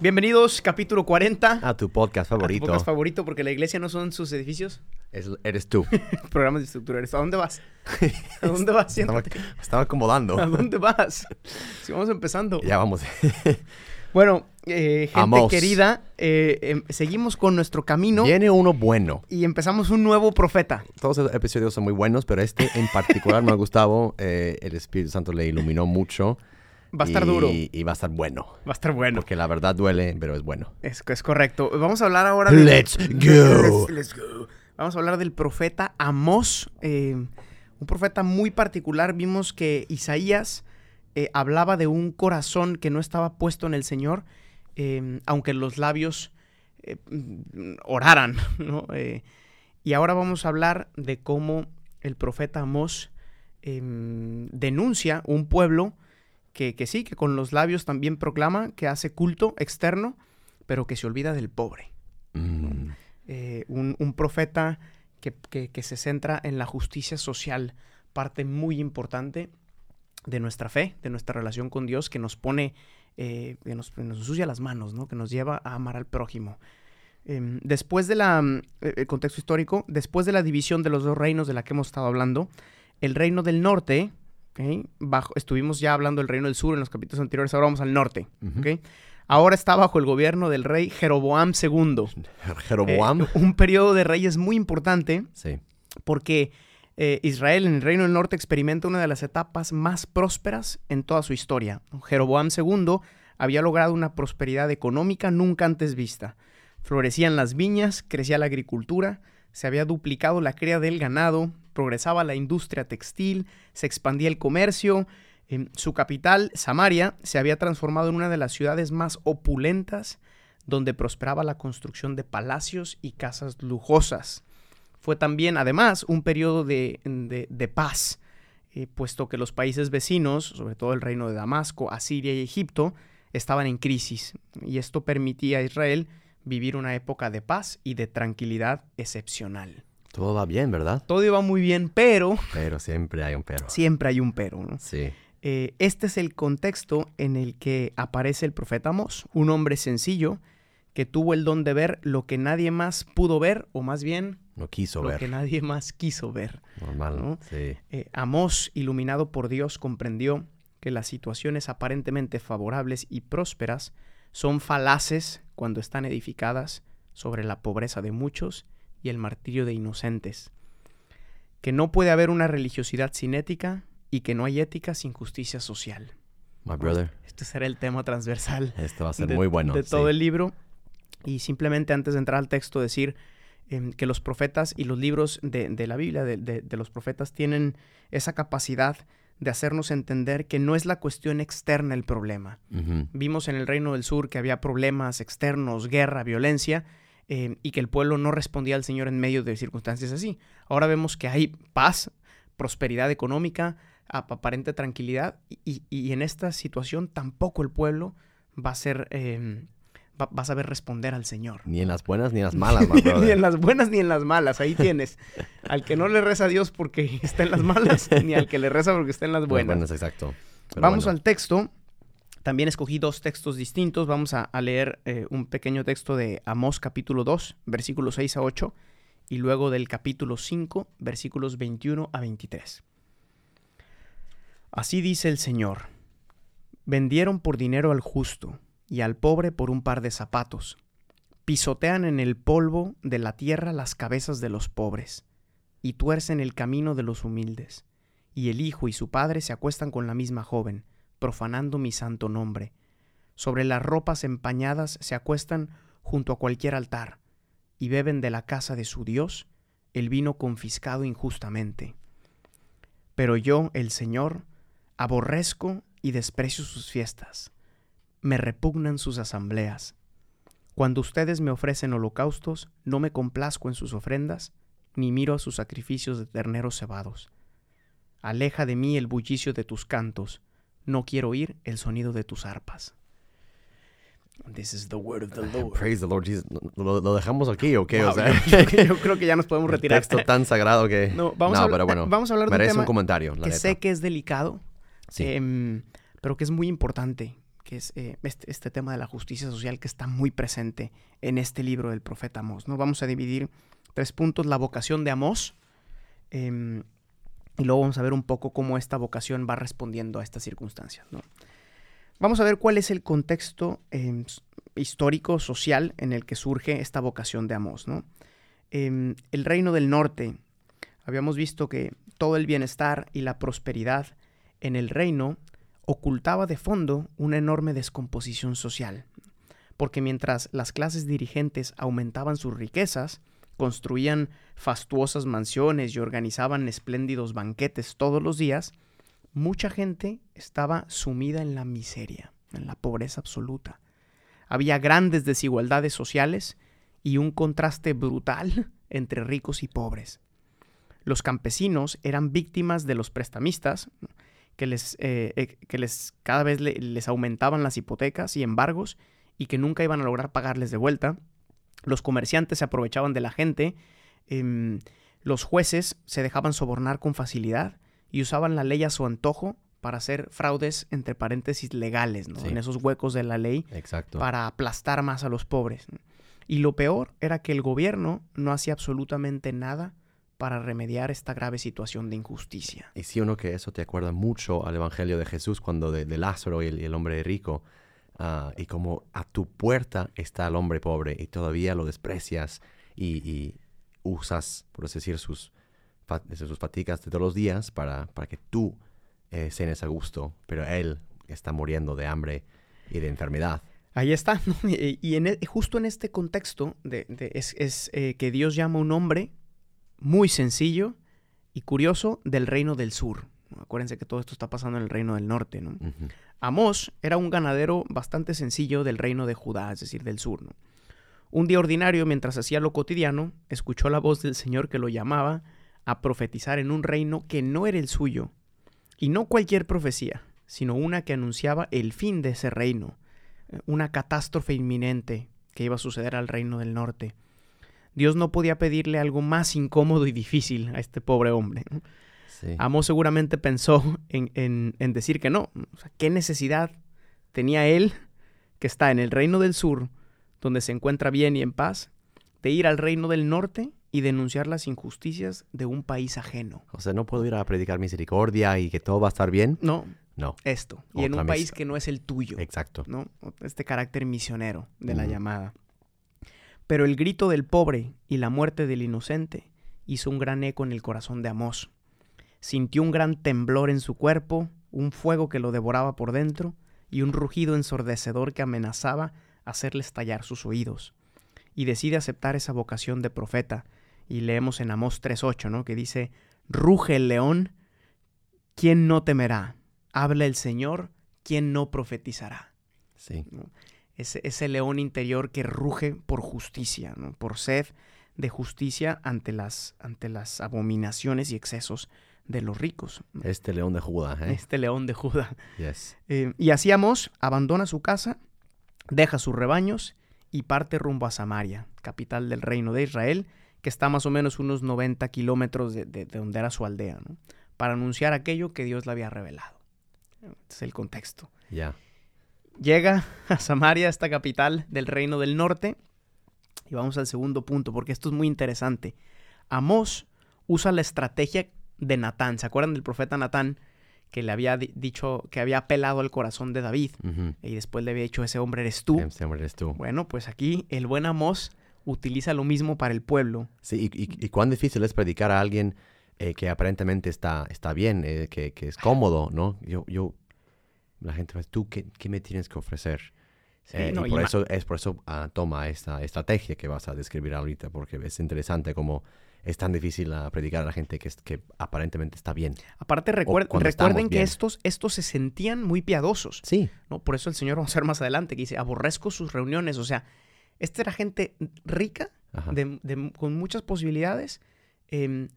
Bienvenidos, capítulo 40. A tu podcast a tu favorito. podcast favorito, porque la iglesia no son sus edificios, Es- eres tú. programas de estructura. ¿A dónde vas? ¿A dónde vas? estaba, Siéntate. estaba acomodando. ¿A dónde vas? Si vamos empezando. Ya vamos. Bueno, eh, gente querida, eh, em, seguimos con nuestro camino Viene uno bueno. y empezamos un nuevo profeta. Todos los episodios son muy buenos, pero este en particular me ha gustado. Eh, el Espíritu Santo le iluminó mucho. Va a estar y- duro. Y va a estar bueno. Va a estar bueno. Porque la verdad duele, pero es bueno. Es, es correcto. Vamos a hablar ahora de... Let's go. Let's, let's go. Vamos a hablar del profeta Amós. eh, un profeta muy particular. Vimos que Isaías eh, hablaba de un corazón que no estaba puesto en el Señor, eh, aunque los labios oraran. ¿no? Y ahora vamos a hablar de cómo el profeta Amós eh, denuncia un pueblo que, que sí, que con los labios también proclama, que hace culto externo, pero que se olvida del pobre. Mm. Eh, un, un profeta que, que- que se centra en la justicia social, parte muy importante de nuestra fe, de nuestra relación con Dios, que nos pone, eh, que nos, que nos ensucia las manos, ¿no? que nos lleva a amar al prójimo. Em, después de la, mm, eh, el contexto histórico, después de la división de los dos reinos de la que hemos estado hablando, el reino del norte, estuvimos ya hablando del reino del sur en los capítulos anteriores, ahora vamos al norte, ahora está bajo el gobierno del rey Jeroboam II. Jeroboam. Eh, un periodo de reyes muy importante sí. porque eh, Israel en el Reino del Norte experimenta una de las etapas más prósperas en toda su historia. Jeroboam II había logrado una prosperidad económica nunca antes vista. Florecían las viñas, crecía la agricultura, se había duplicado la cría del ganado, progresaba la industria textil, se expandía el comercio. su capital, Samaria, se había transformado en una de las ciudades más opulentas donde prosperaba la construcción de palacios y casas lujosas. Fue también, además, un periodo de, de- de paz, eh, puesto que los países vecinos, sobre todo el reino de Damasco, Asiria y Egipto, estaban en crisis, y esto permitía a Israel vivir una época de paz y de tranquilidad excepcional. Todo va bien, ¿verdad? Todo iba muy bien, pero Pero siempre hay un pero. siempre hay un pero. ¿no? Sí. Eh, este es el contexto en el que aparece el profeta Amós, un hombre sencillo que tuvo el don de ver lo que nadie más pudo ver, o más bien No quiso lo ver. que nadie más quiso ver. Normal. ¿no? Sí. Eh, Amós, iluminado por Dios, comprendió que las situaciones aparentemente favorables y prósperas son falaces cuando están edificadas sobre la pobreza de muchos y el martirio de inocentes. Que no puede haber una religiosidad sin ética y que no hay ética sin justicia social. My brother. Este será el tema transversal Esto va a ser de, muy bueno. de sí. todo el libro. Y simplemente antes de entrar al texto decir em, que los profetas y los libros de, de la Biblia, de, de- los profetas, tienen esa capacidad de hacernos entender que no es la cuestión externa el problema. Ujú. Vimos en el Reino del Sur que había problemas externos, guerra, violencia, em, y que el pueblo no respondía al Señor en medio de circunstancias así. Ahora vemos que hay paz, prosperidad económica, ap- aparente tranquilidad, y, en esta situación tampoco el pueblo va a ser, em, va, va a saber responder al Señor. Ni en las buenas ni en las malas, ni en las buenas ni en las malas, ahí tienes. al que no le reza a Dios porque está en las malas, ni al que le reza porque está en las Las buenas. exacto. Pero Vamos bueno. al texto. También escogí dos textos distintos. Vamos a, leer eh, un pequeño texto de Amós capítulo 2, versículos 6 a 8, y luego del capítulo 5, versículos 21 a 23. Así dice el Señor. Vendieron por dinero al justo y al pobre por un par de zapatos. Pisotean en el polvo de la tierra las cabezas de los pobres y tuercen el camino de los humildes y el hijo y su padre se acuestan con la misma joven, profanando mi santo nombre. Sobre las ropas empañadas se acuestan junto a cualquier altar, y beben de la casa de su Dios el vino confiscado injustamente. Pero yo, el Señor, aborrezco y desprecio sus fiestas, me repugnan sus asambleas. Cuando ustedes me ofrecen holocaustos, no me complazco en sus ofrendas, ni miro a sus sacrificios de terneros cebados. Aleja de mí el bullicio de tus cantos, no quiero oír el sonido de tus arpas. This is the word of the Lord. Praise the Lord Jesus. ¿Lo, lo dejamos aquí o qué? Wow, o sea, yo, creo que ya nos podemos retirar. texto tan sagrado que... No, vamos, pero bueno, vamos a hablar de un merece tema un comentario, la que neta. sé que es delicado, Sí. em, pero que es muy importante, que es eh, este, este tema de la justicia social que está muy presente en este libro del profeta Amós. ¿no? Vamos a dividir tres puntos, la vocación de Amós, em, y luego vamos a ver un poco cómo esta vocación va respondiendo a estas circunstancias. ¿no? Vamos a ver cuál es el contexto em, histórico, social, en el que surge esta vocación de Amós. ¿no? Em, el reino del norte, habíamos visto que todo el bienestar y la prosperidad en el reino ocultaba de fondo una enorme descomposición social, porque mientras las clases dirigentes aumentaban sus riquezas, construían fastuosas mansiones y organizaban espléndidos banquetes todos los días, mucha gente estaba sumida en la miseria, en la pobreza absoluta. Había grandes desigualdades sociales y un contraste brutal entre ricos y pobres. Los campesinos eran víctimas de los prestamistas, que les, eh, eh, que les cada vez le- les aumentaban las hipotecas y embargos y que nunca iban a lograr pagarles de vuelta. Los comerciantes se aprovechaban de la gente, em, los jueces se dejaban sobornar con facilidad y usaban la ley a su antojo para hacer fraudes entre paréntesis legales, ¿no? Sí. en esos huecos de la ley Exacto. para aplastar más a los pobres. Y lo peor era que el gobierno no hacía absolutamente nada para remediar esta grave situación de injusticia. Y sí, uno que eso te acuerda mucho al Evangelio de Jesús cuando de, de Lázaro y el, y el hombre rico. Ah, y como a tu puerta está el hombre pobre y todavía lo desprecias y, usas, por así decir, sus, sus fatigas de todos los días para, para que tú eh, cenes a gusto, pero él está muriendo de hambre y de enfermedad. Ahí está. Y, en e- justo en este contexto de, de- es, es, eh, que Dios llama a un hombre muy sencillo y curioso del reino del sur. Acuérdense que todo esto está pasando en el reino del norte. ¿no? Amós era un ganadero bastante sencillo del reino de Judá, es decir, del sur. ¿no? Un día ordinario, mientras hacía lo cotidiano, escuchó la voz del Señor que lo llamaba a profetizar en un reino que no era el suyo. Y no cualquier profecía, sino una que anunciaba el fin de ese reino, eh, una catástrofe inminente que iba a suceder al reino del norte. Dios no podía pedirle algo más incómodo y difícil a este pobre hombre. Sí. Amós seguramente pensó en, en- en decir que no. O sea, ¿Qué necesidad tenía él, que está en el reino del sur, donde se encuentra bien y en paz, de ir al reino del norte y denunciar las injusticias de un país ajeno? O sea, no puedo ir a predicar misericordia y que todo va a estar bien. No, No, esto. Y en un país que no es el tuyo. exacto. ¿no? Este carácter misionero de la llamada. Pero el grito del pobre y la muerte del inocente hizo un gran eco en el corazón de Amós. Sintió un gran temblor en su cuerpo, un fuego que lo devoraba por dentro y un rugido ensordecedor que amenazaba hacerle estallar sus oídos. Y decide aceptar esa vocación de profeta. Y leemos en Amós 3.8, ¿no? Que dice, ruge el león, ¿quién no temerá? Habla el Señor, ¿quién no profetizará? Sí. ese, ese león interior que ruge por justicia, ¿no? por sed de justicia ante las, ante las abominaciones y excesos de los ricos. Este león de Judá, ¿eh? Este león de Judá. Yes. Eh, y así Amós abandona su casa, deja sus rebaños y parte rumbo a Samaria, capital del reino de Israel, que está más o menos unos 90 kilómetros de, de- de donde era su aldea, ¿no? para anunciar aquello que Dios le había revelado. Este es el contexto. Ya. Llega a Samaria, esta capital del reino del norte. Y vamos al segundo punto, porque esto es muy interesante. Amós usa la estrategia de Natán. ¿Se acuerdan del profeta Natán? Que le había di- dicho, que había apelado al corazón de David. Y después le había dicho, ese hombre eres tú. Ese hombre eres tú. Bueno, pues aquí el buen Amós utiliza lo mismo para el pueblo. Sí, y, y- y cuán difícil es predicar a alguien eh, que aparentemente está, está bien, eh, que, que es cómodo, ¿no? Yo, yo, la gente va, ¿tú qué, qué me tienes que ofrecer? Sí, Eh, no, y por eso, es por eso ah, toma esta estrategia que vas a describir ahorita, porque es interesante cómo es tan difícil predicar a la gente que, es- que aparentemente está bien. Aparte, recuer- recuerden que bien. estos, estos se sentían muy piadosos. Sí, ¿no? Por eso el Señor, vamos a ver más adelante, que dice, aborrezco sus reuniones. O sea, Esta era gente rica, Ajá. de- de- con muchas posibilidades, em,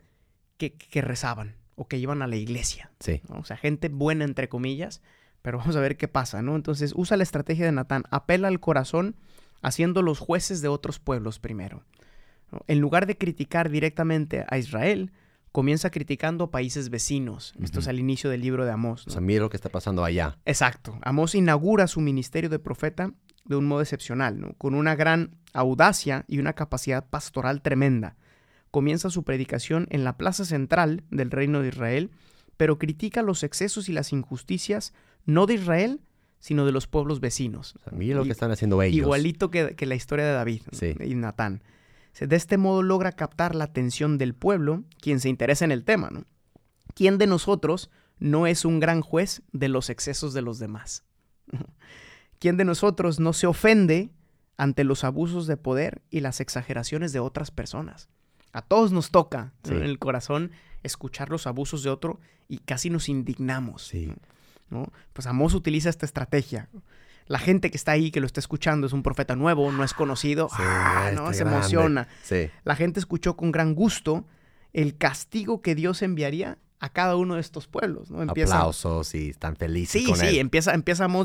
que, que rezaban o que iban a la iglesia. Sí. ¿no? O sea, gente buena, entre comillas, pero vamos a ver qué pasa, ¿no? Entonces, usa la estrategia de Natán, apela al corazón, haciendo los jueces de otros pueblos primero. ¿No? En lugar de criticar directamente a Israel, comienza criticando países vecinos. Esto es al inicio del libro de Amós. O ¿no? sea, mira lo que está pasando allá. Exacto. Amós inaugura su ministerio de profeta de un modo excepcional, ¿no? con una gran audacia y una capacidad pastoral tremenda. Comienza su predicación en la plaza central del reino de Israel, pero critica los excesos y las injusticias no de Israel, sino de los pueblos vecinos. O sea, mira lo Y- que están haciendo ellos. Igualito que, que la historia de David y Natán. De este modo logra captar la atención del pueblo, quien se interesa en el tema. ¿no? ¿Quién de nosotros no es un gran juez de los excesos de los demás? ¿Quién de nosotros no se ofende ante los abusos de poder y las exageraciones de otras personas? A todos nos toca en el corazón escuchar los abusos de otro y casi nos indignamos. Sí. ¿no? Pues Amós utiliza esta estrategia. La gente que está ahí, que lo está escuchando, es un profeta nuevo, no es conocido, Sí, ¡ah! ¿no? se grande. emociona. Sí. La gente escuchó con gran gusto el castigo que Dios enviaría a cada uno de estos pueblos. ¿no? Empieza, Aplausos y están felices Sí, con sí, él. empieza,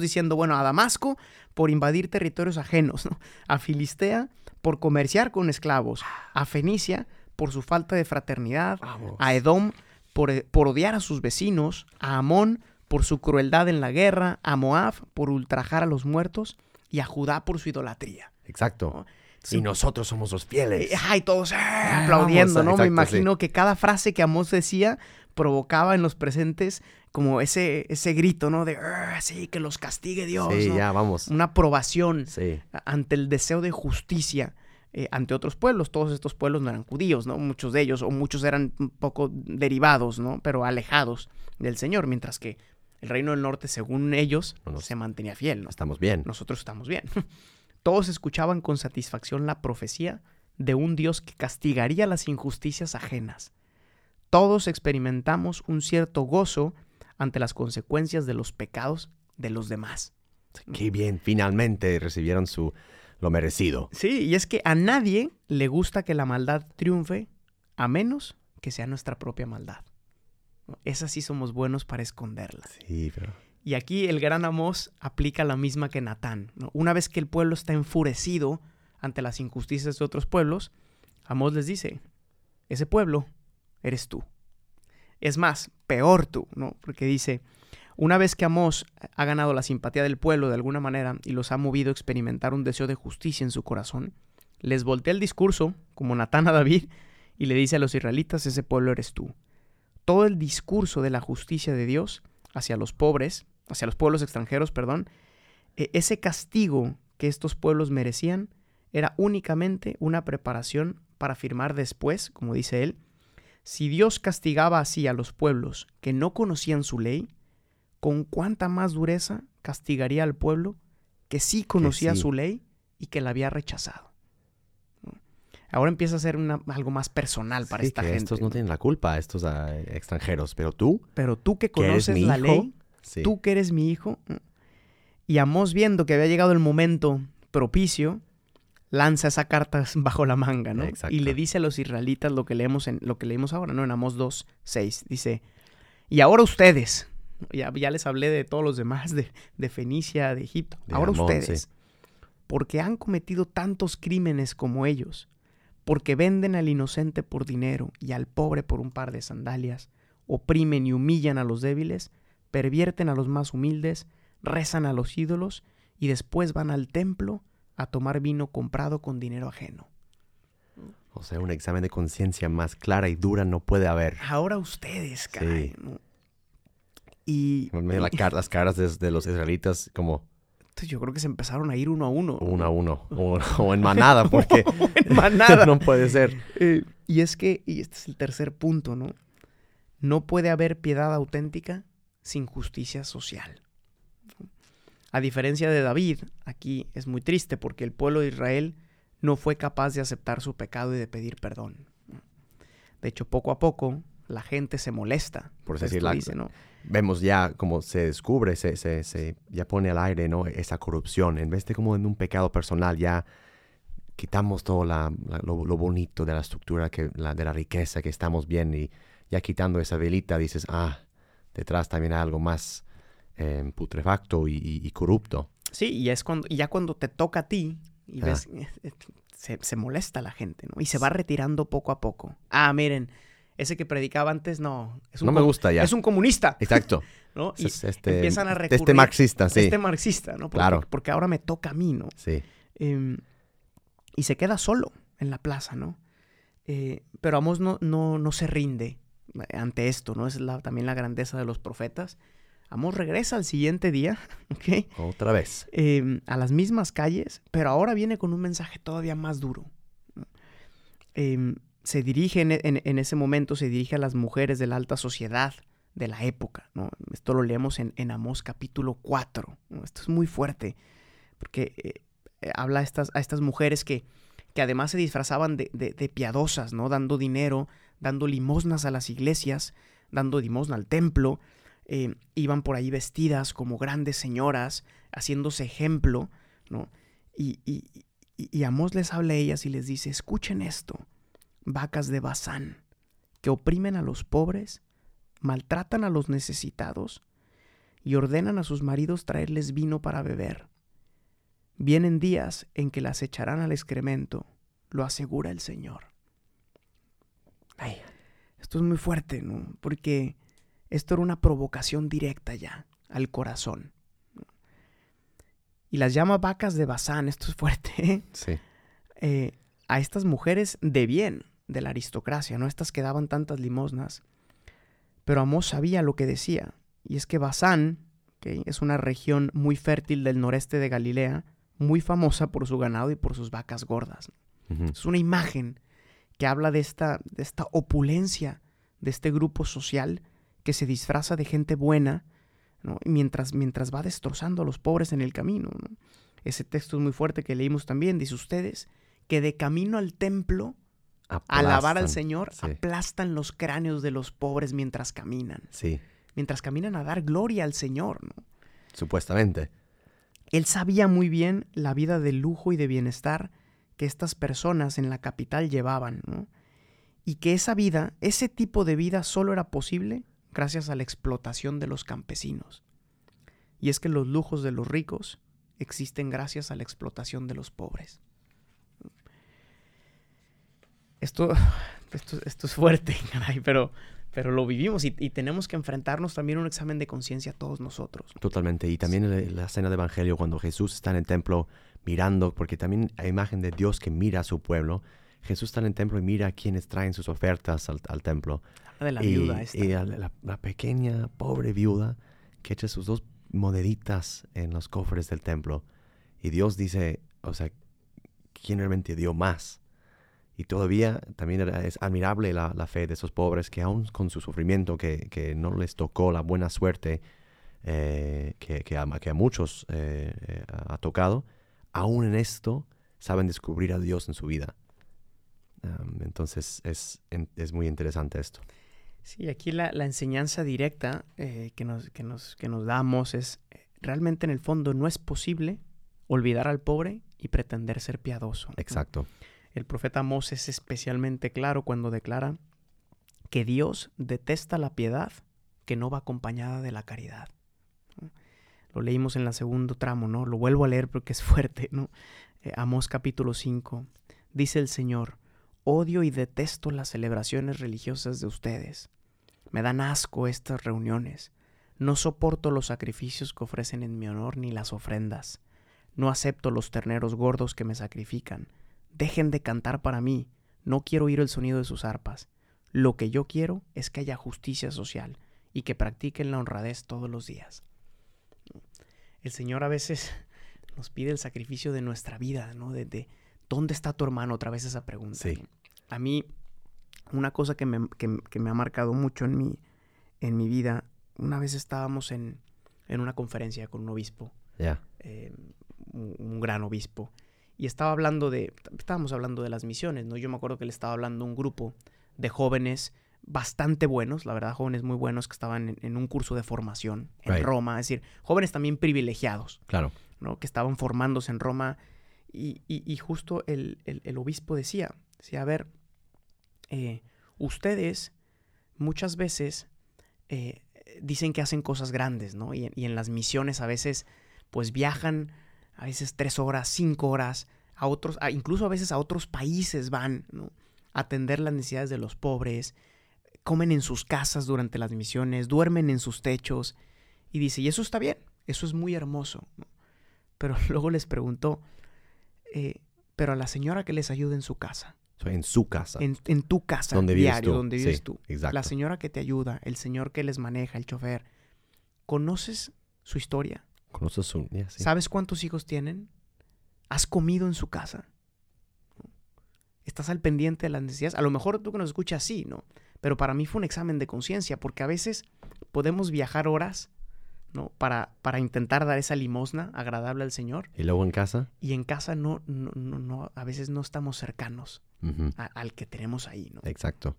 diciendo, bueno, a Damasco por invadir territorios ajenos, ¿no? a Filistea por comerciar con esclavos, a Fenicia por su falta de fraternidad, Vamos. a Edom por, eh, por odiar a sus vecinos, a Amón por su crueldad en la guerra, a Moab por ultrajar a los muertos y a Judá por su idolatría. Exacto. Sí. Y nosotros somos los fieles. Ay, todos eh, aplaudiendo, ¿no? Me imagino que cada frase que Amós decía provocaba en los presentes como ese, ese grito, ¿no? De, "Ah, sí, que los castigue Dios, sí, ¿no? ya, vamos. Una aprobación Sí. ante el deseo de justicia eh, ante otros pueblos. Todos estos pueblos no eran judíos, ¿no? Muchos de ellos, o muchos eran un poco derivados, ¿no? Pero alejados del Señor, mientras que el reino del norte, según ellos, No se mantenía fiel, ¿no? Estamos bien. Nosotros estamos bien. Todos escuchaban con satisfacción la profecía de un Dios que castigaría las injusticias ajenas. Todos experimentamos un cierto gozo ante las consecuencias de los pecados de los demás. Qué bien. Finalmente recibieron su lo merecido. Sí, y es que a nadie le gusta que la maldad triunfe a menos que sea nuestra propia maldad. Esas sí somos buenos para esconderla. Sí, pero. Y aquí el gran Amós aplica la misma que Natán. ¿no? Una vez que el pueblo está enfurecido ante las injusticias de otros pueblos, Amós les dice, ese pueblo eres tú. Es más, peor tú, ¿no? Porque dice, una vez que Amós ha ganado la simpatía del pueblo de alguna manera y los ha movido a experimentar un deseo de justicia en su corazón, les voltea el discurso, como Natán a David, y le dice a los israelitas, ese pueblo eres tú. Todo el discurso de la justicia de Dios hacia los pobres, hacia los pueblos extranjeros, perdón, e- ese castigo que estos pueblos merecían era únicamente una preparación para afirmar después, como dice él, si Dios castigaba así a los pueblos que no conocían su ley, con cuánta más dureza castigaría al pueblo que sí conocía sí. su ley y que la había rechazado. Ahora empieza a ser una- algo más personal para Sí, esta que gente. estos no tienen la culpa, estos ah, extranjeros. Pero tú, Pero tú que conoces la hijo. ley, Sí. tú que eres mi hijo. Y Amós viendo que había llegado el momento propicio, lanza esa carta bajo la manga, ¿no? Exacto. Y le dice a los israelitas lo que leemos en lo que leemos ahora, ¿no? En Amós 2, 6. Dice, y ahora ustedes, ya, ya les hablé de todos los demás, de, de Fenicia, de Egipto, De ahora Amón, ustedes, sí. porque han cometido tantos crímenes como ellos, porque venden al inocente por dinero y al pobre por un par de sandalias, oprimen y humillan a los débiles, pervierten a los más humildes, rezan a los ídolos y después van al templo a tomar vino comprado con dinero ajeno. O sea, un examen de conciencia más clara y dura no puede haber. Ahora ustedes, caray. Sí. ¿no? Y la las caras de, de los israelitas como yo creo que se empezaron a ir uno a uno. uno a uno. O, o en manada, porque En manada. no puede ser. Eh, y es que, y este es el tercer punto, ¿no? No puede haber piedad auténtica sin justicia social. A diferencia de David, aquí es muy triste porque el pueblo de Israel no fue capaz de aceptar su pecado y de pedir perdón. De hecho, poco a poco, la gente se molesta. Por Esto decir la- dice, ¿no? Vemos ya como se descubre, se, se, se ya pone al aire, ¿no? Esa corrupción. En vez de como en un pecado personal, ya quitamos todo la- la- lo, lo bonito de la estructura, que, de la riqueza, que estamos bien y ya quitando esa velita dices, ah, detrás también hay algo más eh, putrefacto y, y- y corrupto. Sí, y es cuando, y ya cuando te toca a ti y Ah. ves, eh, eh, se, se molesta la gente, ¿no? Y se va retirando poco a poco. Ah, miren, ese que predicaba antes, no. Es un No me gusta ya. Es un comunista, Exacto. ¿no? Y Es este, empiezan a de recurrir este marxista, sí. este marxista, ¿no? Porque, Claro. Porque ahora me toca a mí, ¿no? Sí, Em, y se queda solo en la plaza, ¿no? Eh, pero Amos no, no, no se rinde ante esto, ¿no? Es la- también la grandeza de los profetas. Amos regresa al siguiente día, ¿ok? otra vez. Em, a las mismas calles, pero ahora viene con un mensaje todavía más duro. ¿no? Se dirige en, en- ese momento, se dirige a las mujeres de la alta sociedad de la época. ¿no? Esto lo leemos en, en Amós capítulo 4. ¿no? Esto es muy fuerte, porque eh, habla a estas, a estas mujeres que, que además se disfrazaban de, de- piadosas, ¿no? dando dinero, dando limosnas a las iglesias, dando limosna al templo. eh, iban por ahí vestidas como grandes señoras, haciéndose ejemplo, ¿no? Y, y, y Amós les habla a ellas y les dice, escuchen esto, vacas de Bazán, que oprimen a los pobres, maltratan a los necesitados y ordenan a sus maridos traerles vino para beber. Vienen días en que las echarán al excremento, lo asegura el Señor. Ay, esto es muy fuerte, ¿no? Porque esto era una provocación directa ya al corazón. Y las llama vacas de Bazán, esto es fuerte, ¿eh? Sí, eh, a estas mujeres de bien de la aristocracia, ¿no? Estas que daban tantas limosnas. Pero Amós sabía lo que decía, y es que Bazán, que es una región muy fértil del noreste de Galilea, muy famosa por su ganado y por sus vacas gordas. Es una imagen que habla de esta, de esta opulencia de este grupo social que se disfraza de gente buena, ¿no? Mientras, mientras va destrozando a los pobres en el camino. ¿no? Ese texto es muy fuerte que leímos también, dice ustedes, que de camino al templo, alabar al. Señor, sí. aplastan los cráneos de los pobres mientras caminan, Sí, mientras caminan a dar gloria al Señor. ¿no? supuestamente. Él sabía muy bien la vida de lujo y de bienestar que estas personas en la capital llevaban, ¿no? Y que esa vida, ese tipo de vida solo era posible gracias a la explotación de los campesinos. Y es que los lujos de los ricos existen gracias a la explotación de los pobres. Esto, esto, esto es fuerte, caray, pero, pero lo vivimos y, y tenemos que enfrentarnos también a un examen de conciencia todos nosotros. Totalmente. Y también el- la escena de Evangelio cuando Jesús está en el templo mirando, porque también hay imagen de Dios que mira a su pueblo. Jesús está en el templo y mira a quienes traen sus ofertas al, al templo. Habla de la y viuda esta. y a la, la- la pequeña, pobre viuda que echa sus dos moneditas en los cofres del templo. Y Dios dice, o sea, ¿quién realmente dio más? Y todavía también es admirable la, la fe de esos pobres que aún con su sufrimiento, que, que no les tocó la buena suerte eh, que, que a, que a muchos eh, eh, ha tocado, aún en esto saben descubrir a Dios en su vida. Um, entonces es, es muy interesante esto. Sí, aquí la, la enseñanza directa eh, que, nos, que, nos, que nos damos es, eh, realmente en el fondo no es posible olvidar al pobre y pretender ser piadoso. ¿no? El profeta Amós es especialmente claro cuando declara que Dios detesta la piedad que no va acompañada de la caridad. Lo leímos en el segundo tramo, ¿no? Lo vuelvo a leer porque es fuerte, ¿no? Eh, Amós capítulo 5. Dice el Señor, odio y detesto las celebraciones religiosas de ustedes. Me dan asco estas reuniones. No soporto los sacrificios que ofrecen en mi honor ni las ofrendas. No acepto los terneros gordos que me sacrifican. Dejen de cantar para mí. No quiero oír el sonido de sus arpas. Lo que yo quiero es que haya justicia social y que practiquen la honradez todos los días. El Señor a veces nos pide el sacrificio de nuestra vida, ¿no? De, de, ¿dónde está tu hermano? Otra vez esa pregunta. Sí. A mí, una cosa que me, que- que me ha marcado mucho en mi, en mi vida, una vez estábamos en, en una conferencia con un obispo eh, un, un gran obispo. Y estaba hablando de, estábamos hablando de las misiones, ¿no? Yo me acuerdo que le estaba hablando a un grupo de jóvenes bastante buenos, la verdad, jóvenes muy buenos que estaban en, en un curso de formación en Right. Roma, es decir, jóvenes también privilegiados, Claro. ¿no? Que estaban formándose en Roma Y, y- y justo el, el- el obispo decía, decía, a ver, eh, ustedes muchas veces eh, dicen que hacen cosas grandes, ¿no? Y en las misiones a veces, pues viajan, a veces tres horas, cinco horas, a otros, a- incluso a veces a otros países van, ¿no? A atender las necesidades de los pobres, comen en sus casas durante las misiones, duermen en sus techos. Y dice, y eso está bien, eso es muy hermoso. ¿no? Pero luego les preguntó, eh, pero a la señora que les ayuda en su casa, en su casa. en, en tu casa, Donde vives diario, tú. donde vives Sí, tú, exacto. la señora que te ayuda, el señor que les maneja, el chofer, ¿conoces su historia? Sí. ¿Sabes cuántos hijos tienen? ¿Has comido en su casa? ¿Estás al pendiente de las necesidades? A lo mejor tú que nos escuchas sí, ¿no? Pero para mí fue un examen de conciencia, porque a veces podemos viajar horas, ¿no? Para, para intentar dar esa limosna agradable al Señor, Y luego en casa. y en casa no, no, no, no a veces no estamos cercanos a- al que tenemos ahí, ¿no? Exacto.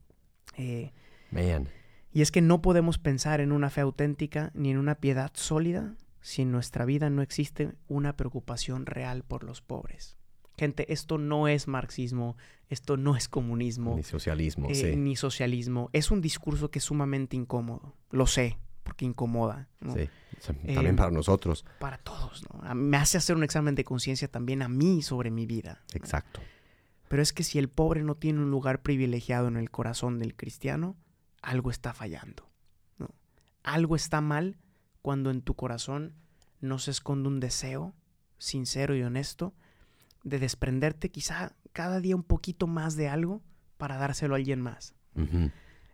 Eh, Man. y es que no podemos pensar en una fe auténtica ni en una piedad sólida si en nuestra vida no existe una preocupación real por los pobres. Gente, esto no es marxismo, esto no es comunismo, Ni socialismo, eh, sí. ni socialismo. Es un discurso que es sumamente incómodo. Lo sé, porque incomoda. ¿no? Sí. Eh, También para nosotros. Para todos. ¿no? Me hace hacer un examen de conciencia también a mí sobre mi vida. ¿no? Exacto. Pero es que si el pobre no tiene un lugar privilegiado en el corazón del cristiano, algo está fallando. ¿no? Algo está mal cuando en tu corazón no se esconde un deseo sincero y honesto de desprenderte quizá cada día un poquito más de algo para dárselo a alguien más.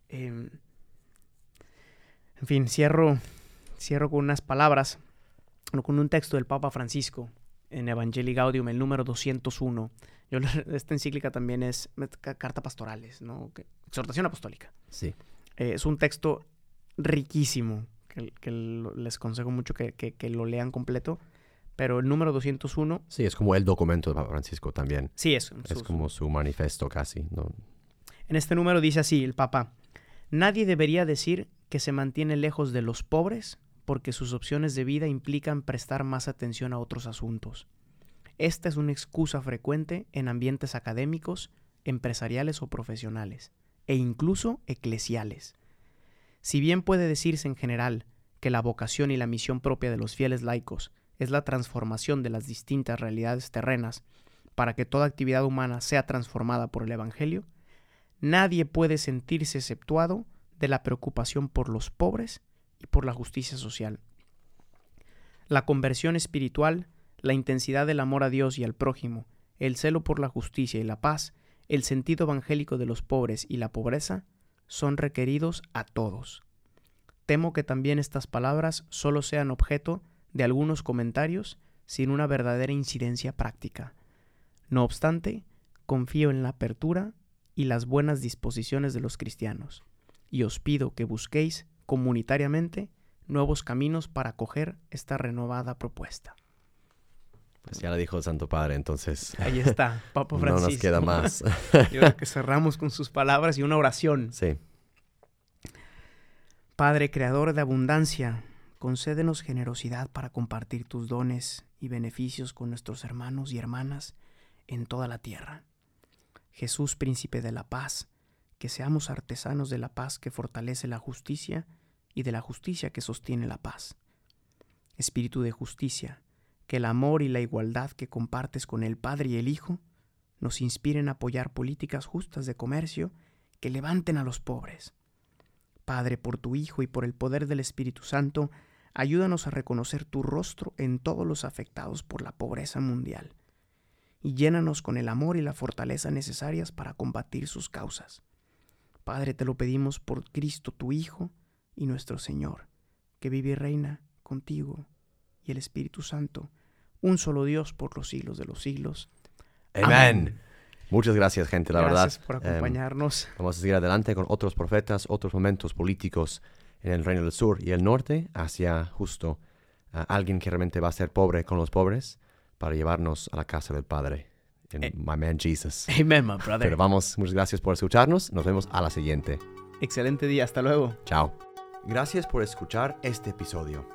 Eh, en fin, cierro, cierro con unas palabras, con un texto del Papa Francisco en Evangelii Gaudium, el número 201. Yo, esta encíclica también es ca- carta pastorales, ¿no? Exhortación apostólica. Sí. Eh, es un texto riquísimo, que, les aconsejo mucho que, que- que lo lean completo. Pero el número 201, Sí, es como el documento de Papa Francisco también. sí es. Es su- como su manifiesto casi. ¿no? En este número dice así el Papa, nadie debería decir que se mantiene lejos de los pobres porque sus opciones de vida implican prestar más atención a otros asuntos. Esta es una excusa frecuente en ambientes académicos, empresariales o profesionales, e incluso eclesiales. Si bien puede decirse en general que la vocación y la misión propia de los fieles laicos es la transformación de las distintas realidades terrenas para que toda actividad humana sea transformada por el Evangelio, nadie puede sentirse exceptuado de la preocupación por los pobres y por la justicia social. La conversión espiritual, la intensidad del amor a Dios y al prójimo, el celo por la justicia y la paz, el sentido evangélico de los pobres y la pobreza, son requeridos a todos. Temo que también estas palabras solo sean objeto de algunos comentarios sin una verdadera incidencia práctica. No obstante, confío en la apertura y las buenas disposiciones de los cristianos, y os pido que busquéis comunitariamente nuevos caminos para acoger esta renovada propuesta. Pues ya lo dijo el Santo Padre, entonces Ahí está, Papa no Francisco. nos queda más. Yo creo que cerramos con sus palabras y una oración. sí. Padre Creador de abundancia, concédenos generosidad para compartir tus dones y beneficios con nuestros hermanos y hermanas en toda la tierra. Jesús, príncipe de la paz, que seamos artesanos de la paz que fortalece la justicia y de la justicia que sostiene la paz. Espíritu de justicia, que el amor y la igualdad que compartes con el Padre y el Hijo nos inspiren a apoyar políticas justas de comercio que levanten a los pobres. Padre, por tu Hijo y por el poder del Espíritu Santo, ayúdanos a reconocer tu rostro en todos los afectados por la pobreza mundial y llénanos con el amor y la fortaleza necesarias para combatir sus causas. Padre, te lo pedimos por Cristo tu Hijo y nuestro Señor, que vive y reina contigo y el Espíritu Santo, un solo Dios por los siglos de los siglos. Amén. Muchas gracias, gente, la Gracias verdad. por em, acompañarnos. Vamos a seguir adelante con otros profetas, otros momentos políticos en el Reino del Sur y el Norte hacia justo a alguien que realmente va a ser pobre con los pobres para llevarnos a la casa del Padre. En Eh. My Man Jesus. Amen, my brother. Pero vamos, muchas gracias por escucharnos. Nos vemos a la siguiente. Excelente día, hasta luego. Chao. Gracias por escuchar este episodio.